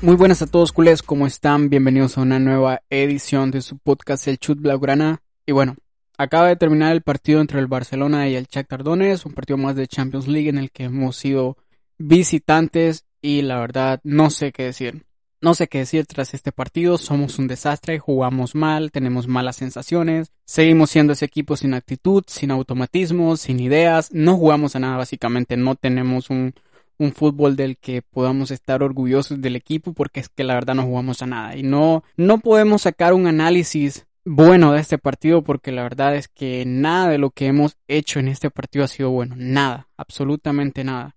Muy buenas a todos culés, ¿cómo están? Bienvenidos a una nueva edición de su podcast El Chut Blaugrana. Y bueno, acaba de terminar el partido entre el Barcelona y el Shakhtar Donetsk, un partido más de Champions League en el que hemos sido visitantes y la verdad no sé qué decir. No sé qué decir tras este partido, somos un desastre, jugamos mal, tenemos malas sensaciones, seguimos siendo ese equipo sin actitud, sin automatismo, sin ideas, no jugamos a nada básicamente, no tenemos un, un fútbol del que podamos estar orgullosos del equipo porque es que la verdad no jugamos a nada. Y no no podemos sacar un análisis bueno de este partido porque la verdad es que nada de lo que hemos hecho en este partido ha sido bueno, nada, absolutamente nada.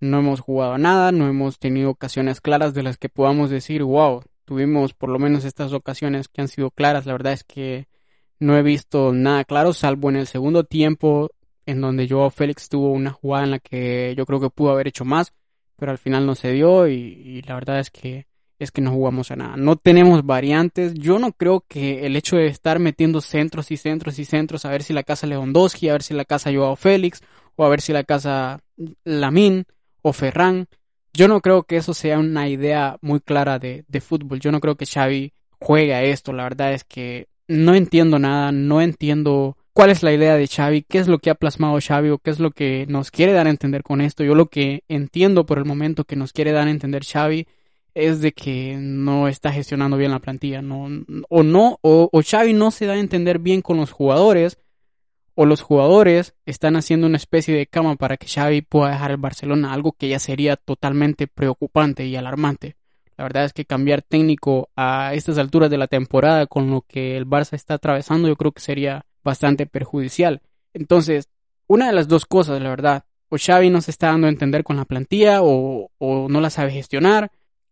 No hemos jugado a nada, no hemos tenido ocasiones claras de las que podamos decir, wow, tuvimos por lo menos estas ocasiones que han sido claras, la verdad es que no he visto nada claro, salvo en el segundo tiempo en donde Joao Félix tuvo una jugada en la que yo creo que pudo haber hecho más, pero al final no se dio y, la verdad es que es que no jugamos a nada. No tenemos variantes. Yo no creo que el hecho de estar metiendo centros y centros y centros a ver si la casa Lewandowski, a ver si la casa Joao Félix o a ver si la casa Lamin o Ferran, yo no creo que eso sea una idea muy clara de, de fútbol. Yo no creo que Xavi juegue a esto. La verdad es que no entiendo nada, no entiendo cuál es la idea de Xavi, qué es lo que ha plasmado Xavi o qué es lo que nos quiere dar a entender con esto. Yo lo que entiendo por el momento que nos quiere dar a entender Xavi es de que no está gestionando bien la plantilla, o no, o, o Xavi no se da a entender bien con los jugadores, o los jugadores están haciendo una especie de cama para que Xavi pueda dejar el Barcelona, algo que ya sería totalmente preocupante y alarmante. La verdad es que cambiar técnico a estas alturas de la temporada con lo que el Barça está atravesando, yo creo que sería bastante perjudicial. Entonces, una de las dos cosas, la verdad, o Xavi no se está dando a entender con la plantilla o, o no la sabe gestionar,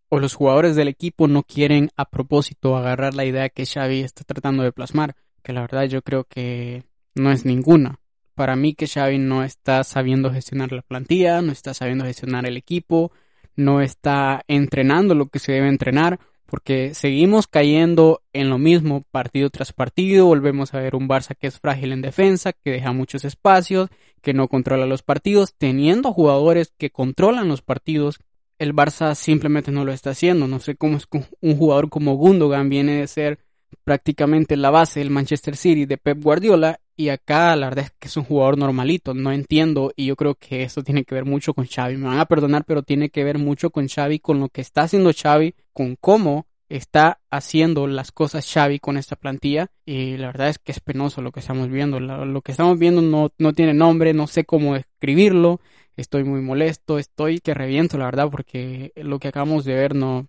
o los jugadores del equipo no quieren a propósito agarrar la idea que Xavi está tratando de plasmar, que la verdad yo creo que no es ninguna. Para mí que Xavi no está sabiendo gestionar la plantilla, no está sabiendo gestionar el equipo, no está entrenando lo que se debe entrenar, porque seguimos cayendo en lo mismo partido tras partido, volvemos a ver un Barça que es frágil en defensa, que deja muchos espacios, que no controla los partidos, teniendo jugadores que controlan los partidos, el Barça simplemente no lo está haciendo, no sé cómo es un jugador como Gundogan viene de ser prácticamente la base del Manchester City de Pep Guardiola y acá la verdad es que es un jugador normalito, no entiendo y yo creo que eso tiene que ver mucho con Xavi. Me van a perdonar, pero tiene que ver mucho con Xavi, con lo que está haciendo Xavi, con cómo está haciendo las cosas Xavi con esta plantilla y la verdad es que es penoso lo que estamos viendo. Lo, que estamos viendo no, no tiene nombre, no sé cómo escribirlo, estoy muy molesto, estoy que reviento la verdad porque lo que acabamos de ver no,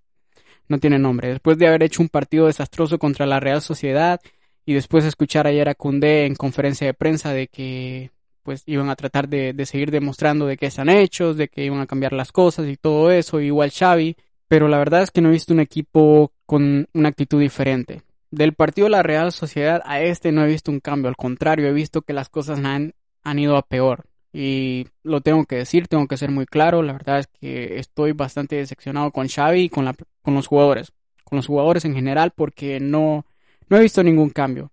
no tiene nombre. Después de haber hecho un partido desastroso contra la Real Sociedad, y después escuchar ayer a Cundé en conferencia de prensa de que pues iban a tratar de, seguir demostrando de que están hechos, de que iban a cambiar las cosas y todo eso, igual Xavi, pero la verdad es que no he visto un equipo con una actitud diferente. Del partido de la Real Sociedad a este no he visto un cambio, al contrario, he visto que las cosas han, han ido a peor. Y lo tengo que decir, tengo que ser muy claro, la verdad es que estoy bastante decepcionado con Xavi y con, la, con los jugadores, con los jugadores en general porque no, no he visto ningún cambio.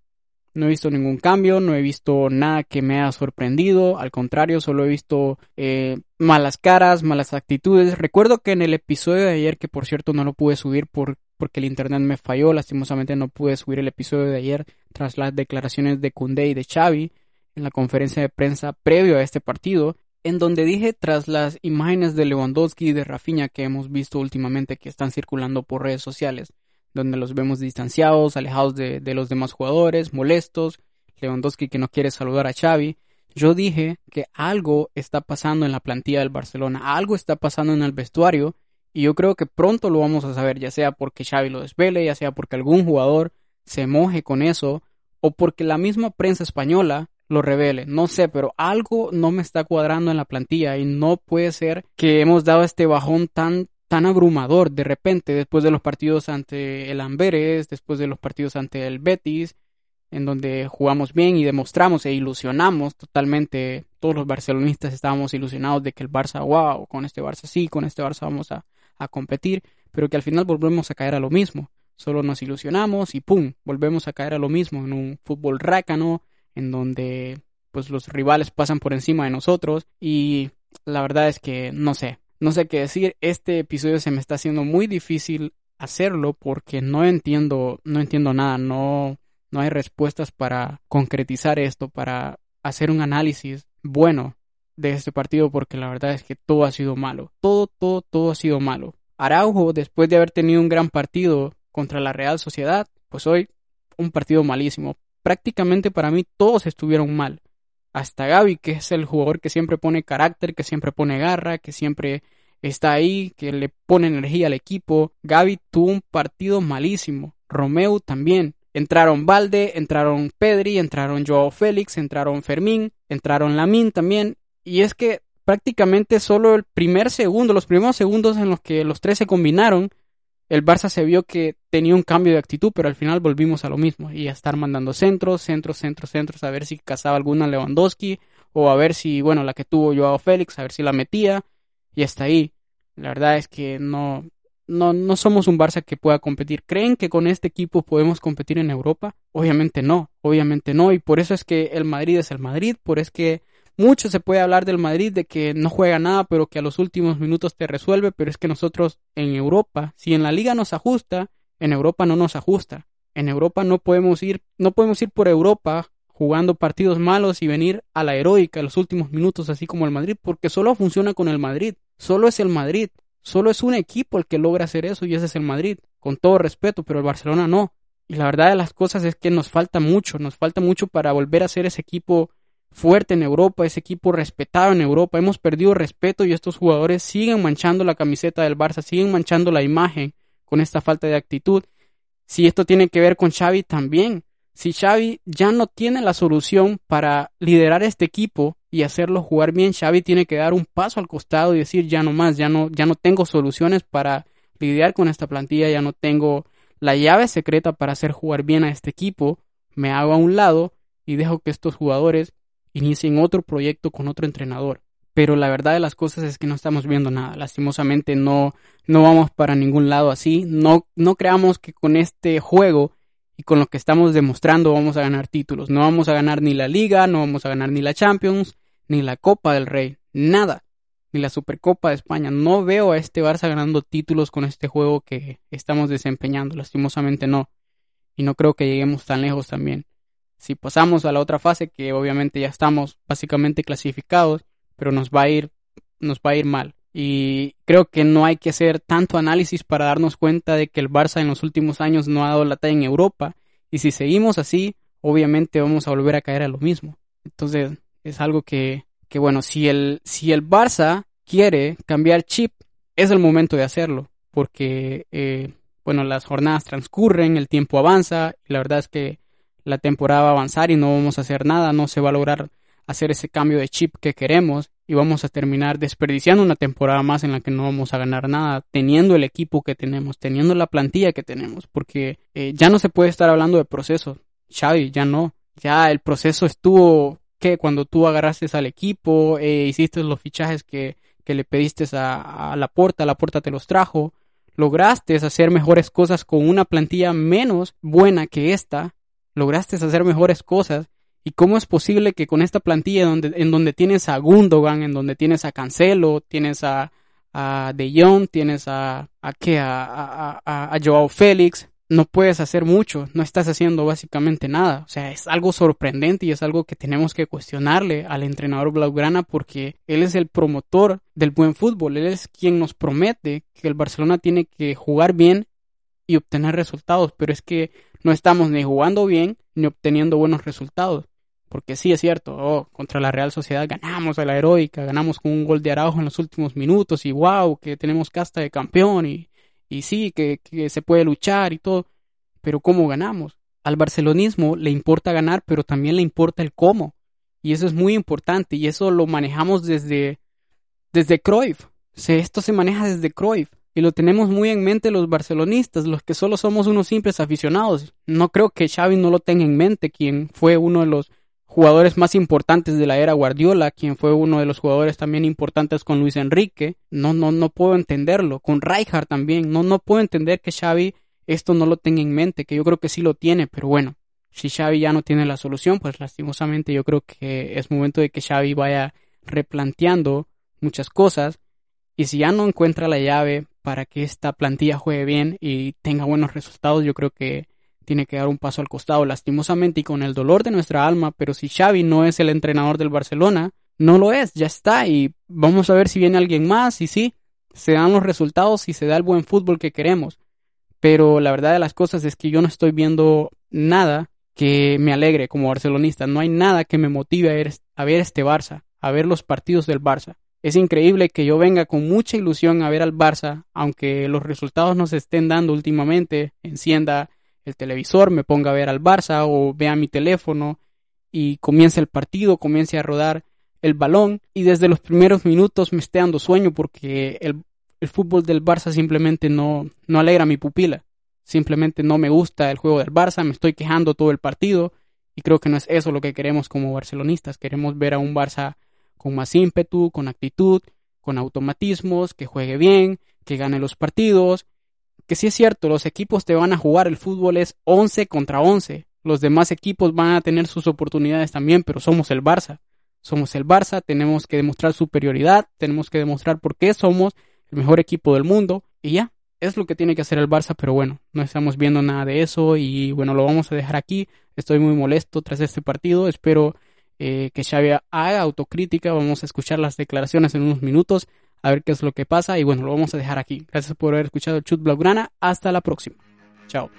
No he visto ningún cambio, no he visto nada que me haya sorprendido, al contrario, solo he visto eh, malas caras, malas actitudes. Recuerdo que en el episodio de ayer, que por cierto no lo pude subir por, porque el internet me falló, lastimosamente no pude subir el episodio de ayer tras las declaraciones de Kunde y de Xavi en la conferencia de prensa previo a este partido, en donde dije tras las imágenes de Lewandowski y de Rafinha que hemos visto últimamente que están circulando por redes sociales donde los vemos distanciados, alejados de, los demás jugadores, molestos, Lewandowski que no quiere saludar a Xavi. Yo dije que algo está pasando en la plantilla del Barcelona, algo está pasando en el vestuario y yo creo que pronto lo vamos a saber, ya sea porque Xavi lo desvele, ya sea porque algún jugador se moje con eso o porque la misma prensa española lo revele. No sé, pero algo no me está cuadrando en la plantilla y no puede ser que hemos dado este bajón tan tan abrumador de repente después de los partidos ante el Amberes, después de los partidos ante el Betis, en donde jugamos bien y demostramos e ilusionamos totalmente. Todos los barcelonistas estábamos ilusionados de que el Barça, wow, con este Barça sí, con este Barça vamos a, a competir, pero que al final volvemos a caer a lo mismo. Solo nos ilusionamos y pum, volvemos a caer a lo mismo en un fútbol rácano, en donde pues los rivales pasan por encima de nosotros y la verdad es que no sé, no sé qué decir. Este episodio se me está haciendo muy difícil hacerlo porque no entiendo, no entiendo nada, no, no hay respuestas para concretizar esto, para hacer un análisis bueno de este partido porque la verdad es que todo ha sido malo. Todo, todo, todo ha sido malo. Araujo, después de haber tenido un gran partido contra la Real Sociedad, pues hoy un partido malísimo. Prácticamente para mí todos estuvieron mal. Hasta Gaby, que es el jugador que siempre pone carácter, que siempre pone garra, que siempre está ahí, que le pone energía al equipo. Gaby tuvo un partido malísimo. Romeo también. Entraron Valde, entraron Pedri, entraron Joao Félix, entraron Fermín, entraron Lamin también. Y es que prácticamente solo el primer segundo, los primeros segundos en los que los tres se combinaron, el Barça se vio que tenía un cambio de actitud, pero al final volvimos a lo mismo y a estar mandando centros, centros, centros, centros, a ver si cazaba alguna Lewandowski o a ver si, bueno, la que tuvo Joao Félix, a ver si la metía y hasta ahí. La verdad es que no, no, no somos un Barça que pueda competir. ¿Creen que con este equipo podemos competir en Europa? Obviamente no, obviamente no, y por eso es que el Madrid es el Madrid, por es que mucho se puede hablar del Madrid de que no juega nada, pero que a los últimos minutos te resuelve, pero es que nosotros en Europa, si en la liga nos ajusta, en Europa no nos ajusta. En Europa no podemos ir, no podemos ir por Europa jugando partidos malos y venir a la heroica en los últimos minutos, así como el Madrid, porque solo funciona con el Madrid, solo es el Madrid, solo es un equipo el que logra hacer eso y ese es el Madrid, con todo respeto, pero el Barcelona no. Y la verdad de las cosas es que nos falta mucho, nos falta mucho para volver a ser ese equipo fuerte en Europa, ese equipo respetado en Europa. Hemos perdido respeto y estos jugadores siguen manchando la camiseta del Barça, siguen manchando la imagen con esta falta de actitud. Si esto tiene que ver con Xavi también. Si Xavi ya no tiene la solución para liderar este equipo y hacerlo jugar bien, Xavi tiene que dar un paso al costado y decir ya no más, ya no, ya no tengo soluciones para lidiar con esta plantilla, ya no tengo la llave secreta para hacer jugar bien a este equipo, me hago a un lado y dejo que estos jugadores inicien otro proyecto con otro entrenador. Pero la verdad de las cosas es que no estamos viendo nada. Lastimosamente no, no vamos para ningún lado así. No, no creamos que con este juego y con lo que estamos demostrando vamos a ganar títulos. No vamos a ganar ni la Liga, no vamos a ganar ni la Champions, ni la Copa del Rey. Nada. Ni la Supercopa de España. No veo a este Barça ganando títulos con este juego que estamos desempeñando. Lastimosamente no. Y no creo que lleguemos tan lejos también. Si pasamos a la otra fase, que obviamente ya estamos básicamente clasificados, pero nos va a ir, nos va a ir mal. Y creo que no hay que hacer tanto análisis para darnos cuenta de que el Barça en los últimos años no ha dado la talla en Europa. Y si seguimos así, obviamente vamos a volver a caer a lo mismo. Entonces, es algo que, que bueno, si el, si el Barça quiere cambiar chip, es el momento de hacerlo. Porque, eh, bueno, las jornadas transcurren, el tiempo avanza, y la verdad es que la temporada va a avanzar y no vamos a hacer nada, no se va a lograr hacer ese cambio de chip que queremos y vamos a terminar desperdiciando una temporada más en la que no vamos a ganar nada, teniendo el equipo que tenemos, teniendo la plantilla que tenemos, porque eh, ya no se puede estar hablando de proceso, Xavi, ya no, ya el proceso estuvo que cuando tú agarraste al equipo, eh, hiciste los fichajes que, que le pediste a, a la puerta, la puerta te los trajo, lograste hacer mejores cosas con una plantilla menos buena que esta, lograste hacer mejores cosas. ¿Y cómo es posible que con esta plantilla donde, en donde tienes a Gundogan, en donde tienes a Cancelo, tienes a, De Jong, tienes a, a, ¿qué? A, a, a, Joao Félix, no puedes hacer mucho, no estás haciendo básicamente nada. O sea, es algo sorprendente y es algo que tenemos que cuestionarle al entrenador Blaugrana porque él es el promotor del buen fútbol, él es quien nos promete que el Barcelona tiene que jugar bien y obtener resultados, pero es que no estamos ni jugando bien ni obteniendo buenos resultados. Porque sí es cierto, oh, contra la Real Sociedad ganamos a la heroica, ganamos con un gol de Araujo en los últimos minutos y wow, que tenemos casta de campeón y, y sí, que, que se puede luchar y todo. Pero ¿cómo ganamos? Al barcelonismo le importa ganar, pero también le importa el cómo. Y eso es muy importante y eso lo manejamos desde, desde Cruyff. esto se maneja desde Cruyff y lo tenemos muy en mente los barcelonistas, los que solo somos unos simples aficionados. No creo que Xavi no lo tenga en mente, quien fue uno de los jugadores más importantes de la era Guardiola, quien fue uno de los jugadores también importantes con Luis Enrique. No, no, no puedo entenderlo. Con Rijkaard también. No, no puedo entender que Xavi esto no lo tenga en mente, que yo creo que sí lo tiene, pero bueno, si Xavi ya no tiene la solución, pues lastimosamente yo creo que es momento de que Xavi vaya replanteando muchas cosas Y si ya no encuentra la llave para que esta plantilla juegue bien y tenga buenos resultados, yo creo que tiene que dar un paso al costado, lastimosamente y con el dolor de nuestra alma, pero si Xavi no es el entrenador del Barcelona, no lo es, ya está, y vamos a ver si viene alguien más, y sí, se dan los resultados y se da el buen fútbol que queremos. Pero la verdad de las cosas es que yo no estoy viendo nada que me alegre como barcelonista, no hay nada que me motive a ver, a ver este Barça, a ver los partidos del Barça. Es increíble que yo venga con mucha ilusión a ver al Barça, aunque los resultados no se estén dando últimamente, encienda el televisor, me ponga a ver al Barça o vea mi teléfono y comience el partido, comience a rodar el balón y desde los primeros minutos me esté dando sueño porque el, el fútbol del Barça simplemente no, no alegra mi pupila. Simplemente no me gusta el juego del Barça, me estoy quejando todo el partido y creo que no es eso lo que queremos como barcelonistas. Queremos ver a un Barça con más ímpetu, con actitud, con automatismos, que juegue bien, que gane los partidos. Que sí es cierto, los equipos te van a jugar, el fútbol es 11 contra 11. Los demás equipos van a tener sus oportunidades también, pero somos el Barça. Somos el Barça, tenemos que demostrar superioridad, tenemos que demostrar por qué somos el mejor equipo del mundo y ya, es lo que tiene que hacer el Barça, pero bueno, no estamos viendo nada de eso y bueno, lo vamos a dejar aquí. Estoy muy molesto tras este partido, espero eh, que Xavi haga autocrítica. Vamos a escuchar las declaraciones en unos minutos, a ver qué es lo que pasa. Y bueno, lo vamos a dejar aquí. Gracias por haber escuchado Chut Blaugrana. Hasta la próxima. Chao.